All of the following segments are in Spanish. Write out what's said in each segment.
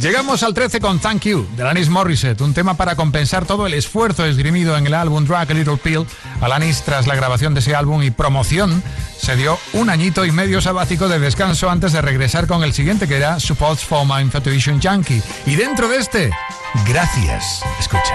Llegamos al 13 con Thank You, de Alanis Morissette, un tema para compensar todo el esfuerzo esgrimido en el álbum Drag a Little Pill. Alanis, tras la grabación de ese álbum y promoción, se dio un añito y medio sabático de descanso antes de regresar con el siguiente que era Supports for My Infatuation Junkie. Y dentro de este, gracias. Escucha.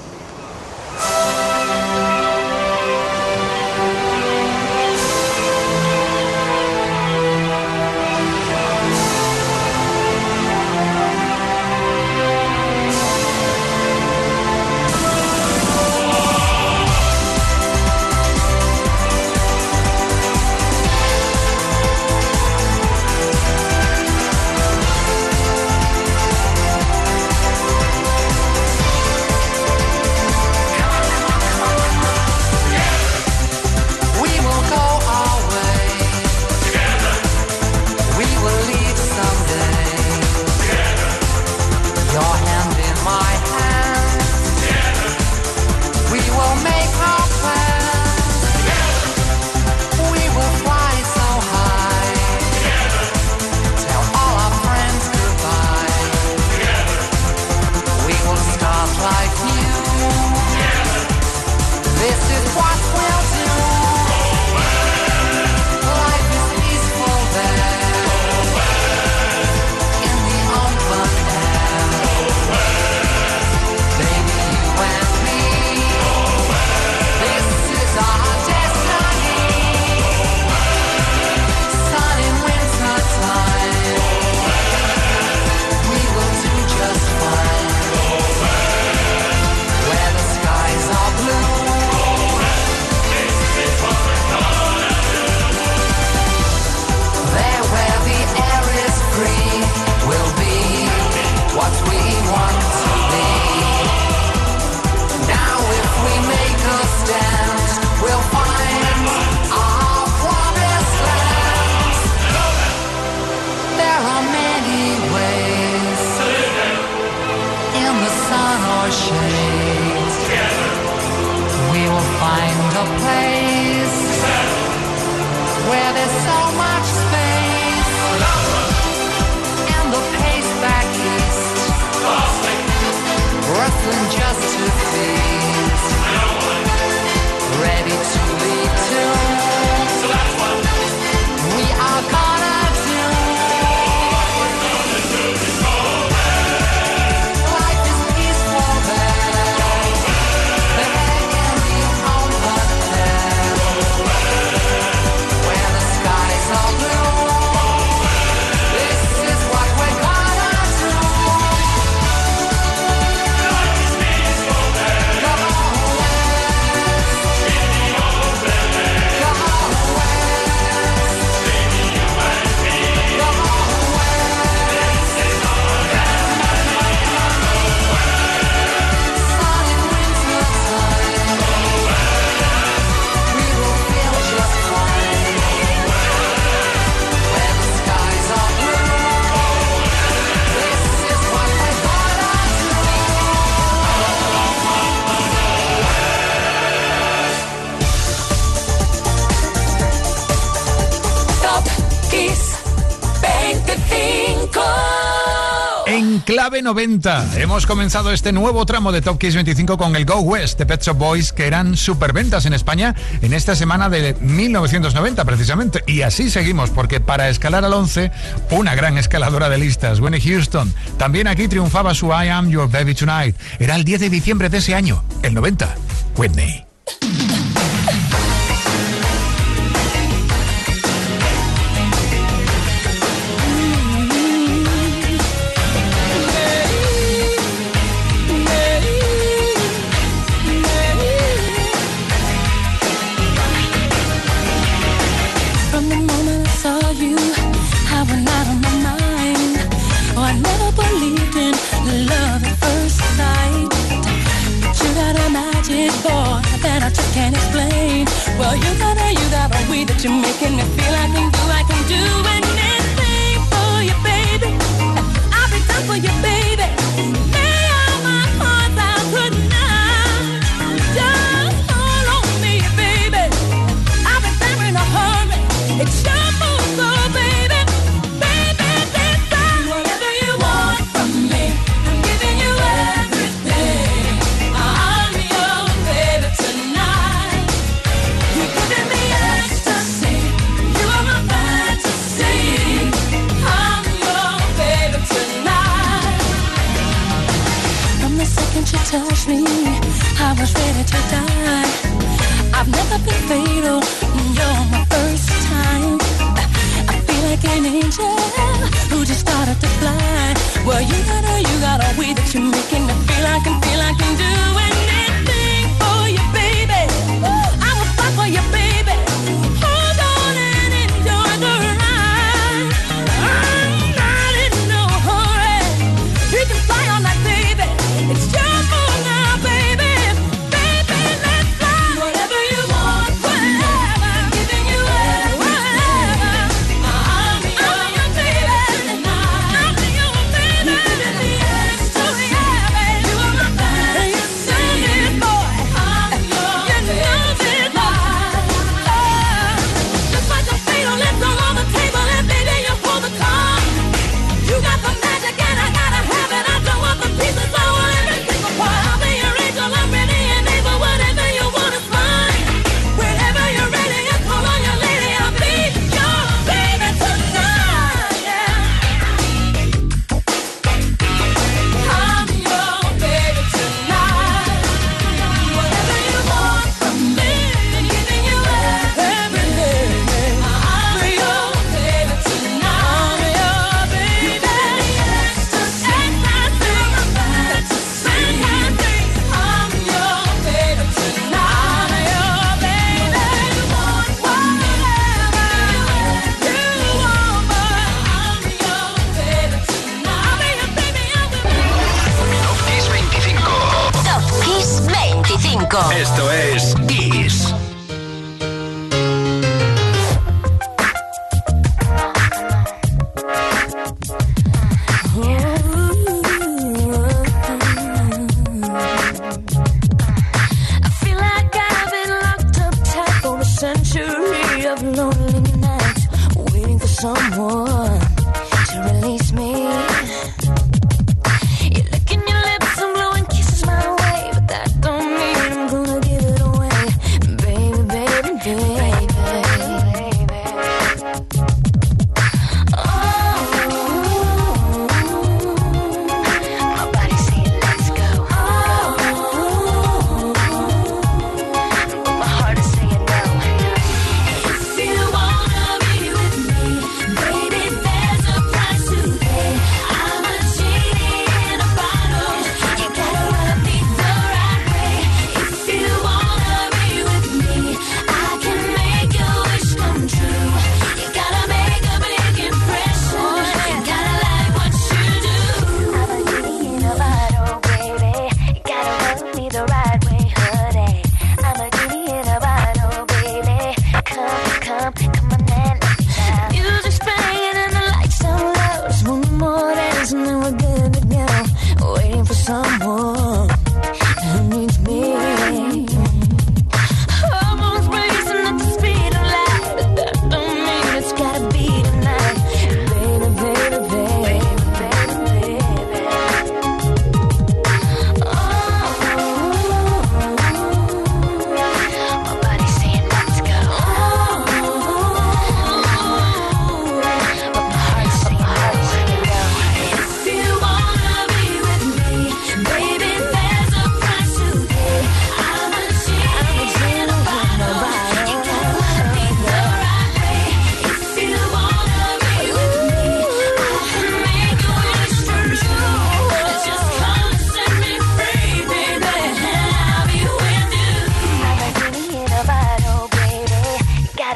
Clave 90. Hemos comenzado este nuevo tramo de Top Kiss 25 con el Go West de Pet Shop Boys, que eran superventas en España en esta semana de 1990, precisamente. Y así seguimos, porque para escalar al 11, una gran escaladora de listas, Winnie Houston. También aquí triunfaba su I Am Your Baby Tonight. Era el 10 de diciembre de ese año, el 90. Whitney.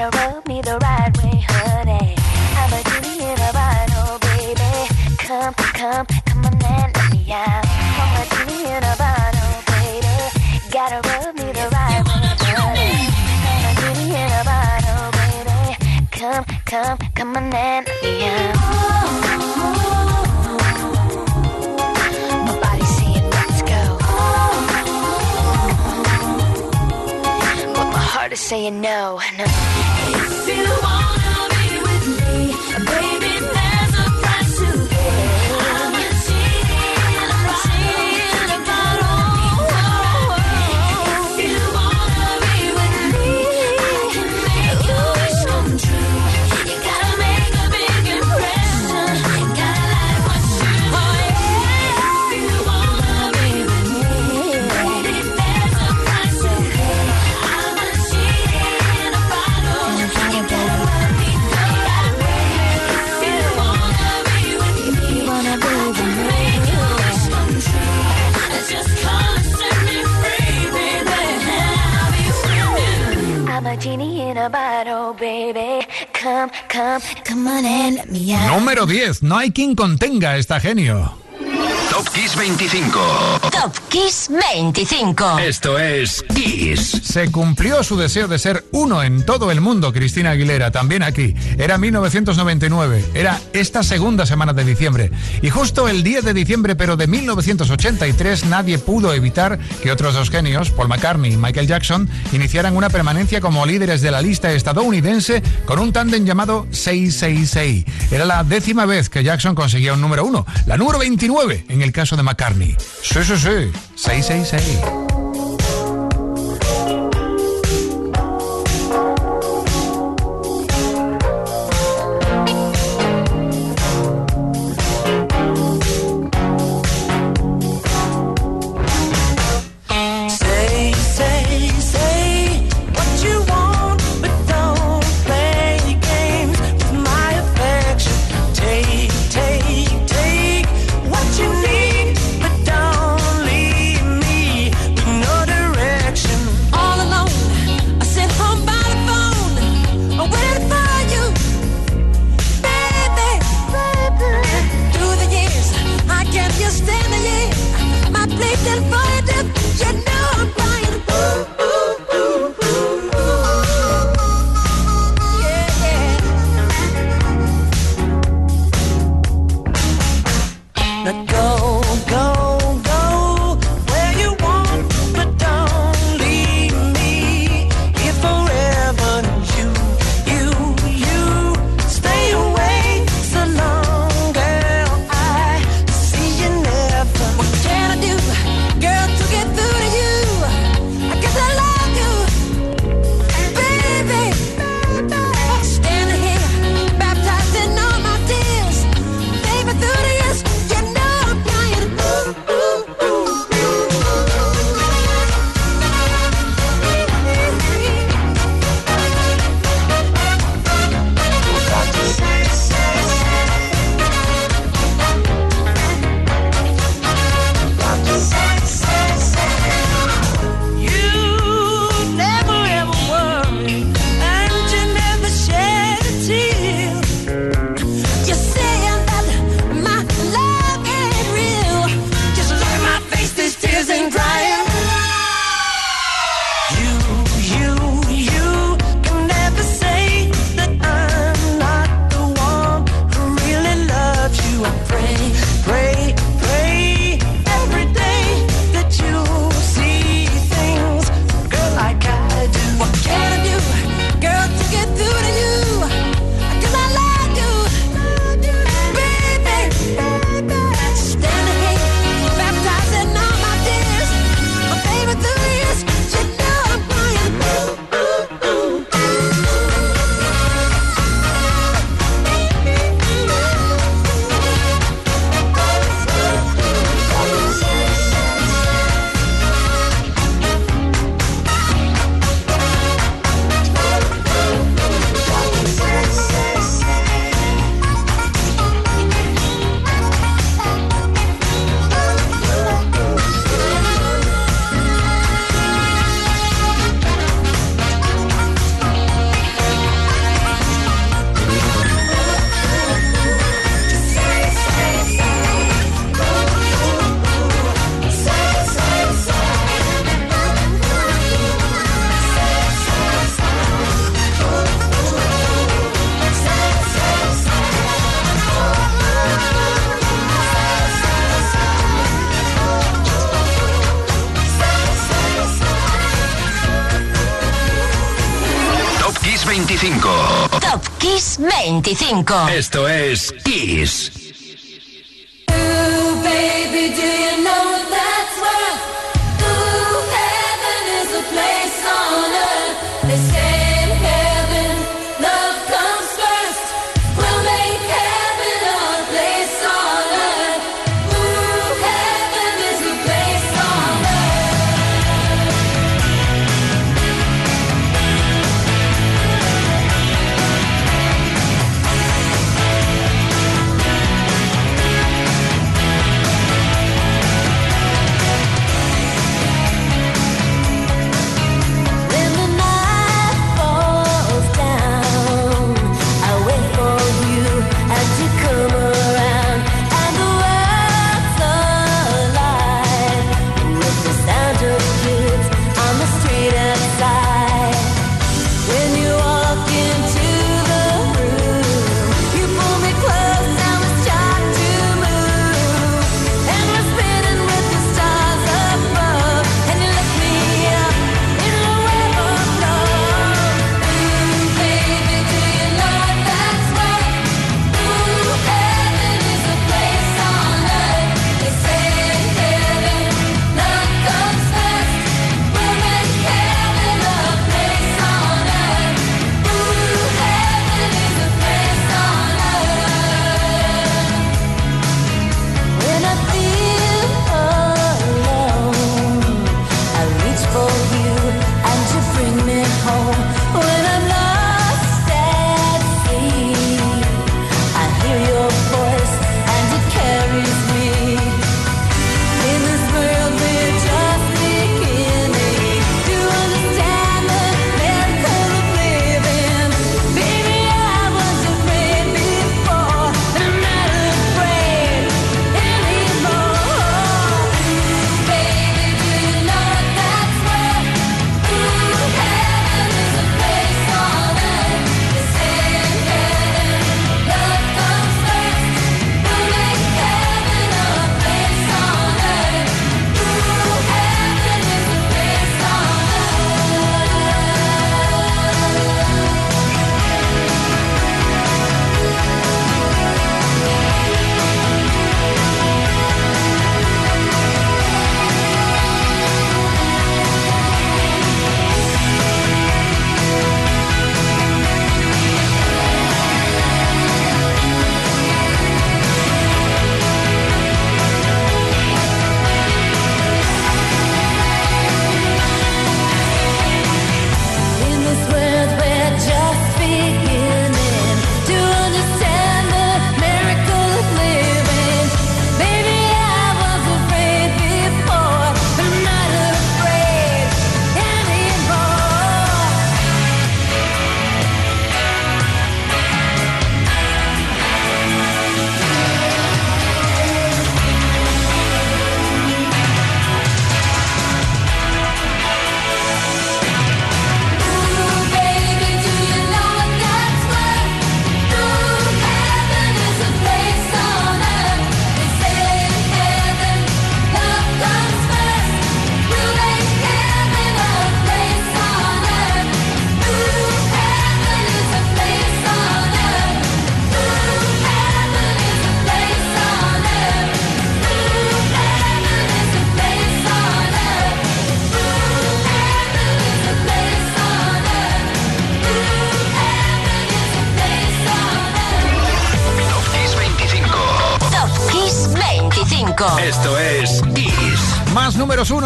Rub me the right way, honey. I'm a genie in a bottle, baby. Come, come, come on and let me out. I'm a genie in a bottle, baby. Gotta rub me the right way, honey. I'm a genie in a bottle, baby. Come, come, come on and let me out. hard to say no. no. Número 10. No hay quien contenga a esta genio. Kiss 25. Top Kiss 25. Esto es Kiss. Se cumplió su deseo de ser uno en todo el mundo, Cristina Aguilera, también aquí. Era 1999, era esta segunda semana de diciembre. Y justo el 10 de diciembre, pero de 1983, nadie pudo evitar que otros dos genios, Paul McCartney y Michael Jackson, iniciaran una permanencia como líderes de la lista estadounidense con un tándem llamado 666. Era la décima vez que Jackson conseguía un número uno, la número 29 en el caso de McCartney. Sí, sí, sí. 666. 25. Esto es Kiss.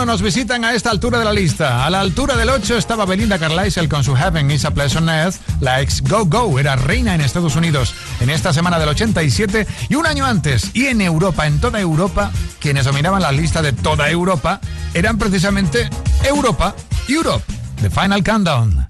nos visitan a esta altura de la lista. A la altura del 8 estaba Belinda Carlisle con su Heaven is a Pleasant Earth. La ex Go Go era reina en Estados Unidos en esta semana del 87 y un año antes. Y en Europa, en toda Europa, quienes dominaban la lista de toda Europa eran precisamente Europa, Europe, The Final Countdown.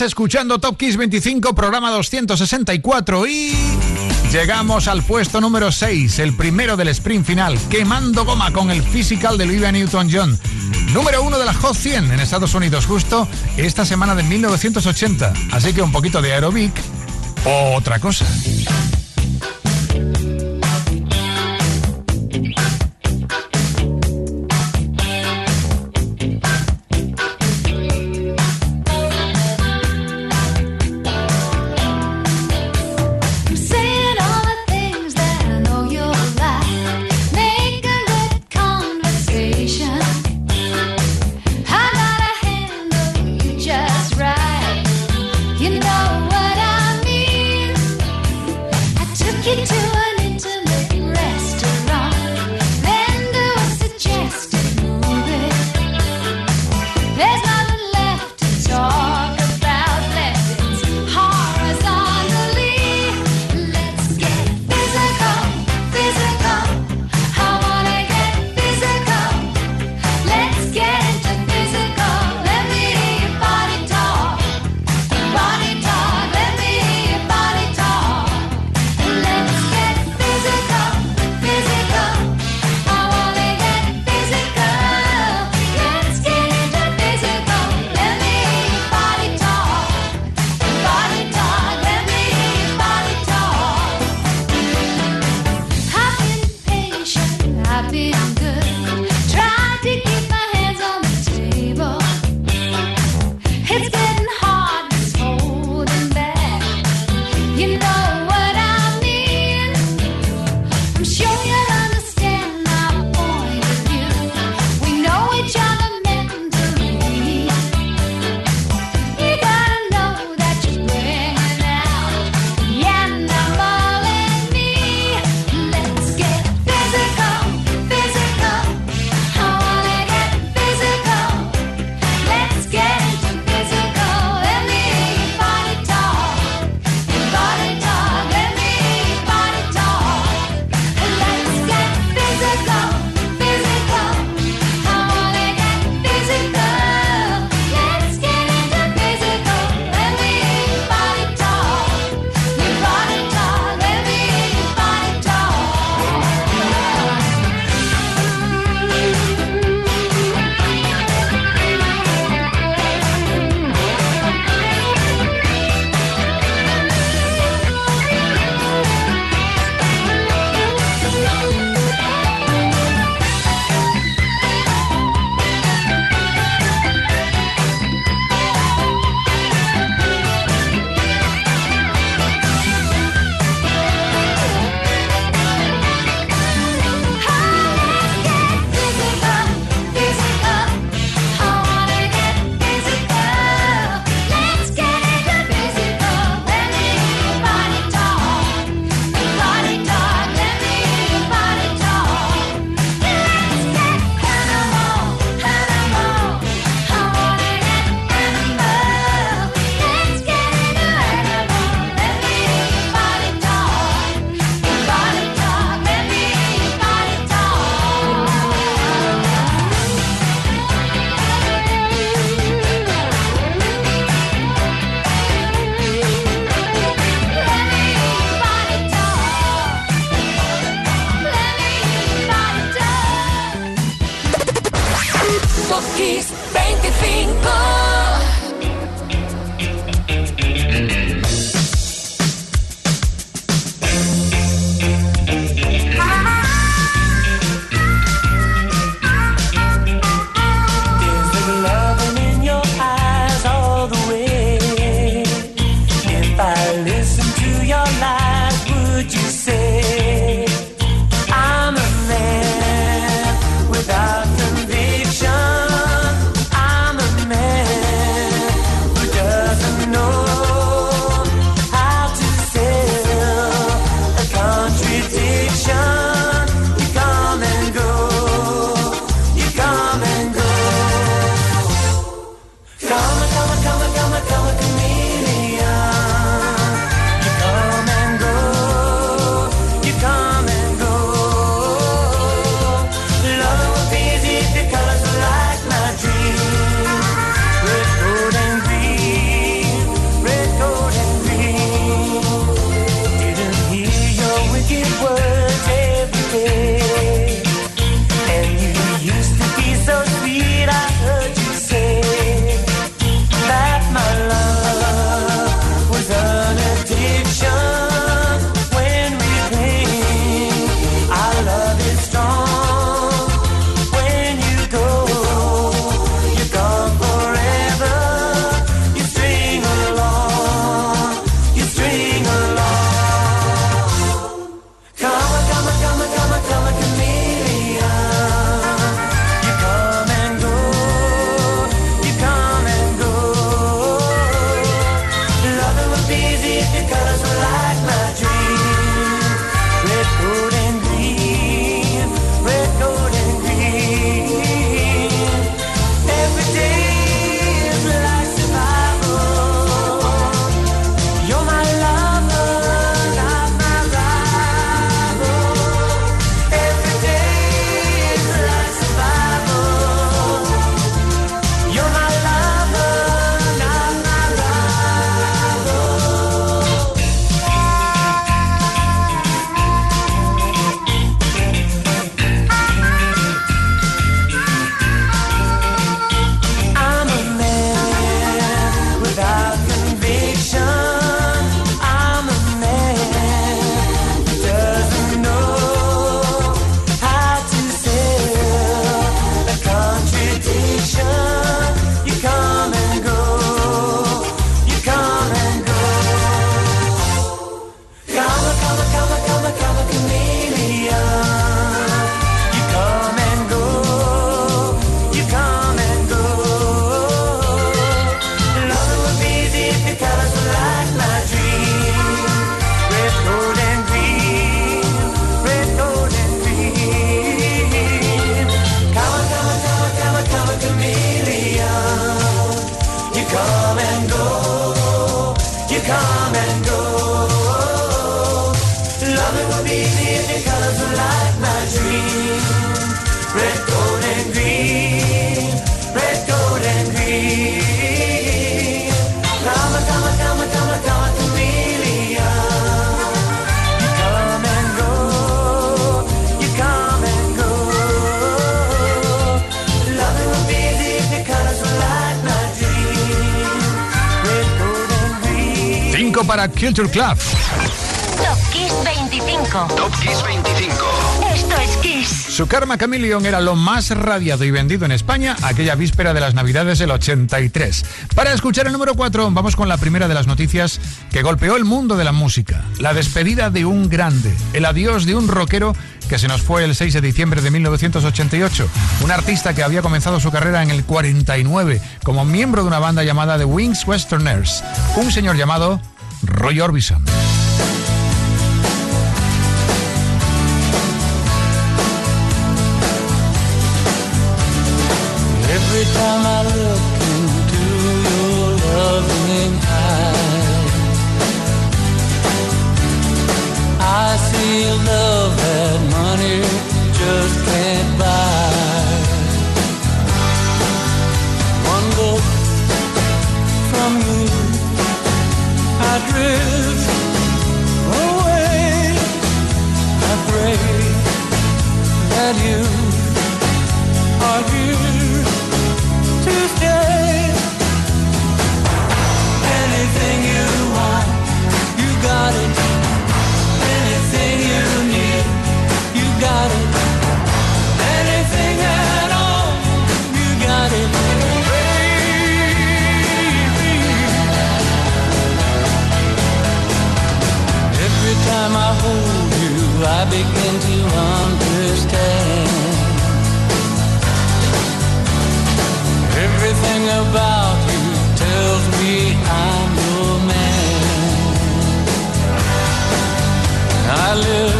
Escuchando Top Kiss 25, programa 264 y llegamos al puesto número 6, el primero del sprint final, quemando goma con el physical de Olivia Newton-John. Número 1 de la Hot 100 en Estados Unidos justo esta semana de 1980, así que un poquito de aerobic, otra cosa. para Culture Club. Top Kiss 25. Top Kiss 25. Esto es Kiss. Su Karma Chameleon era lo más radiado y vendido en España aquella víspera de las Navidades del 83. Para escuchar el número 4, vamos con la primera de las noticias que golpeó el mundo de la música. La despedida de un grande, el adiós de un rockero que se nos fue el 6 de diciembre de 1988. Un artista que había comenzado su carrera en el 49 como miembro de una banda llamada The Wings Westerners. Un señor llamado Roy Orbison. Every time I look into your loving eyes, I feel love. I begin to understand. Everything about you tells me I'm your man. I live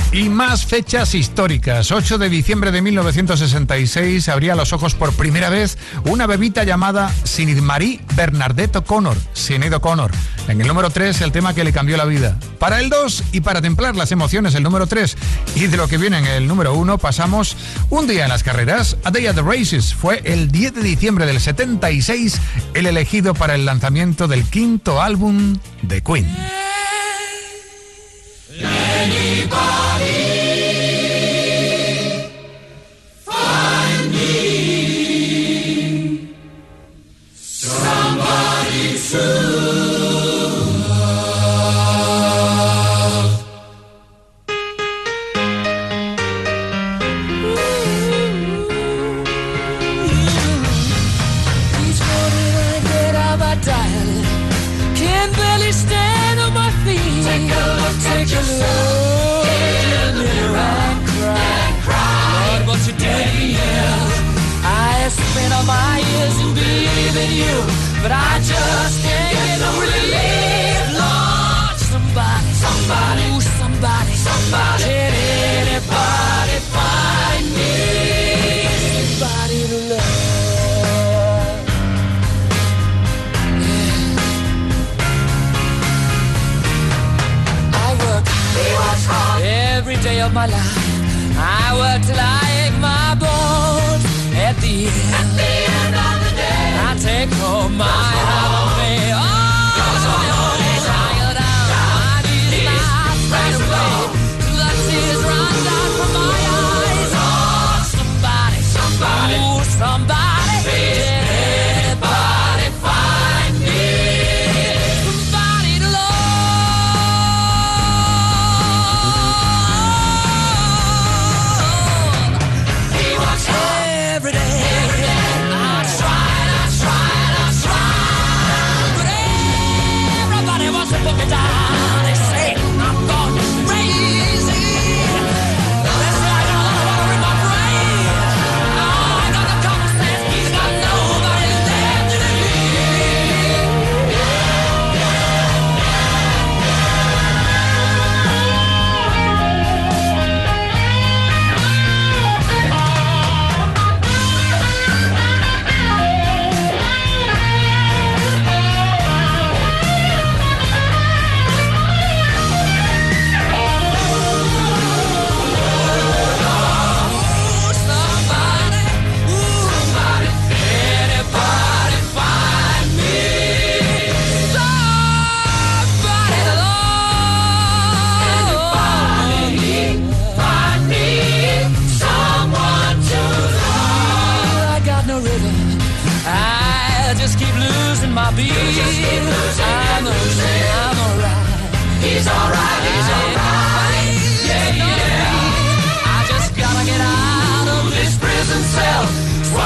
Y más fechas históricas. 8 de diciembre de 1966 abría los ojos por primera vez una bebita llamada Sinid Marie Bernadette O'Connor, Sinead O'Connor. En el número 3, el tema que le cambió la vida. Para el 2 y para templar las emociones, el número 3. Y de lo que viene en el número 1, pasamos un día en las carreras. A Day at the Races fue el 10 de diciembre del 76 el elegido para el lanzamiento del quinto álbum de Queen. Of my life. I work till I ache my bones. At the end, of the day, I take home my holiday. Losing my beat. I'm losing, alright. He's alright, he's alright. Yeah, yeah. I just gotta get out of this prison cell.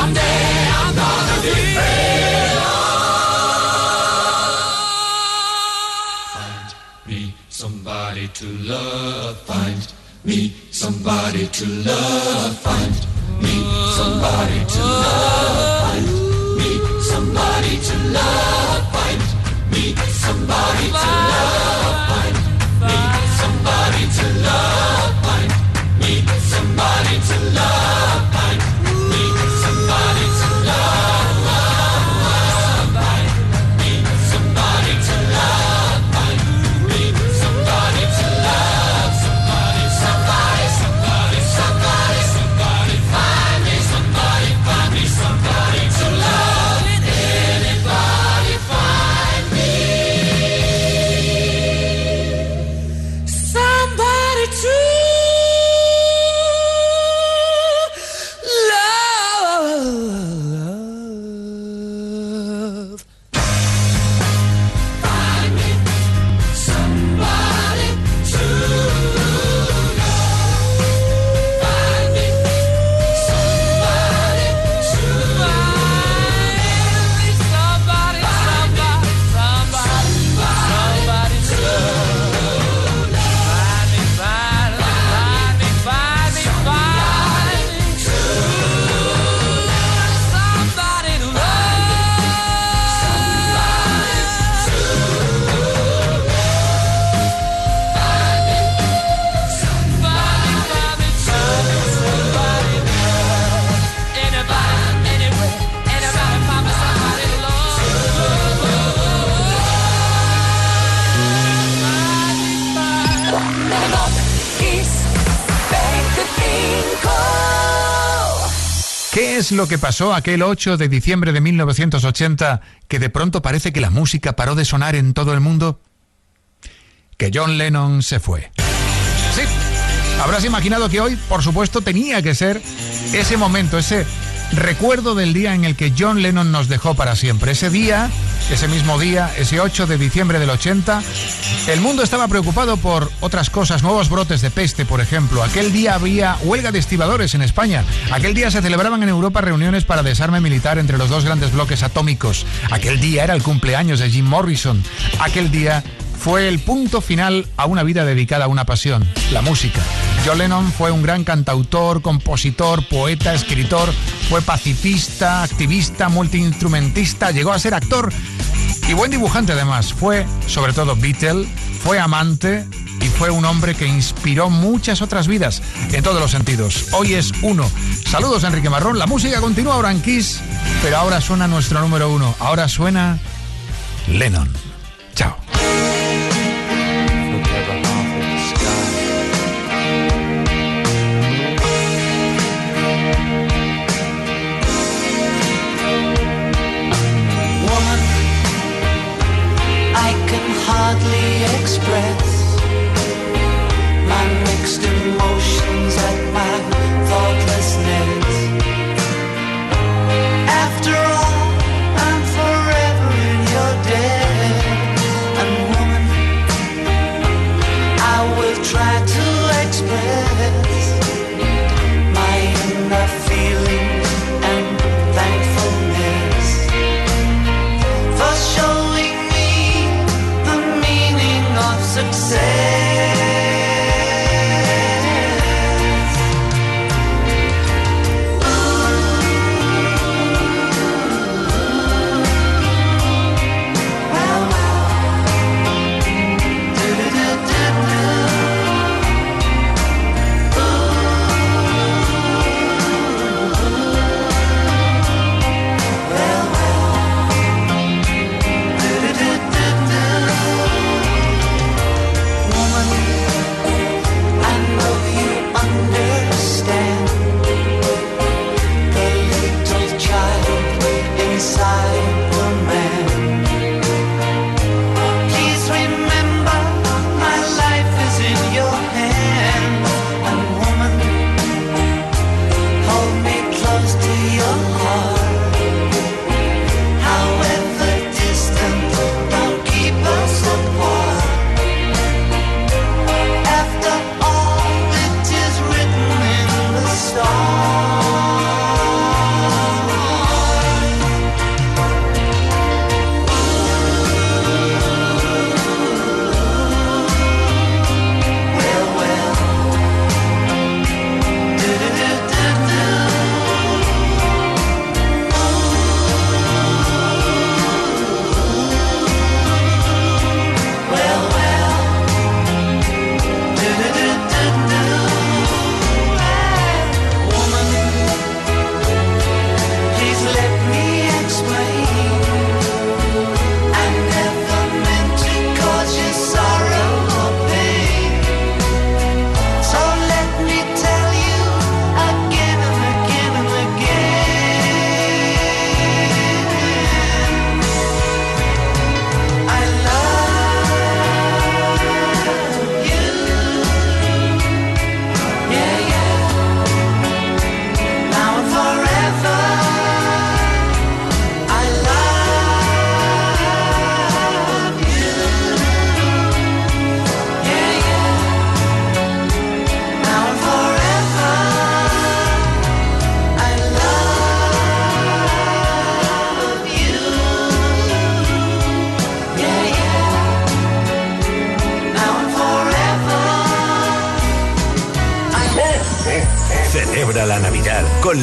Someday I'm gonna be free. me somebody to love. Find me somebody to love. Find me somebody to love. Somebody to love. Find me somebody to love. Find me somebody to love. Es lo que pasó aquel 8 de diciembre de 1980 que de pronto parece que la música paró de sonar en todo el mundo? Que John Lennon se fue. Sí, habrás imaginado que hoy, por supuesto, tenía que ser ese momento, ese recuerdo del día en el que John Lennon nos dejó para siempre. Ese día, ese mismo día, ese 8 de diciembre del 80, el mundo estaba preocupado por otras cosas, nuevos brotes de peste, por ejemplo. Aquel día había huelga de estibadores en España. Aquel día se celebraban en Europa reuniones para desarme militar entre los dos grandes bloques atómicos. Aquel día era el cumpleaños de Jim Morrison. Aquel día fue el punto final a una vida dedicada a una pasión, la música. John Lennon fue un gran cantautor, compositor, poeta, escritor, fue pacifista, activista, multiinstrumentista, llegó a ser actor y buen dibujante además. Fue sobre todo Beatle, fue amante y fue un hombre que inspiró muchas otras vidas en todos los sentidos. Hoy es uno. Saludos Enrique Marrón, la música continúa ahora pero ahora suena nuestro número uno. Ahora suena Lennon. Chao.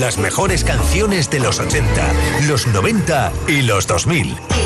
Las mejores canciones de los 80, los 90 y los 2000. Kiss.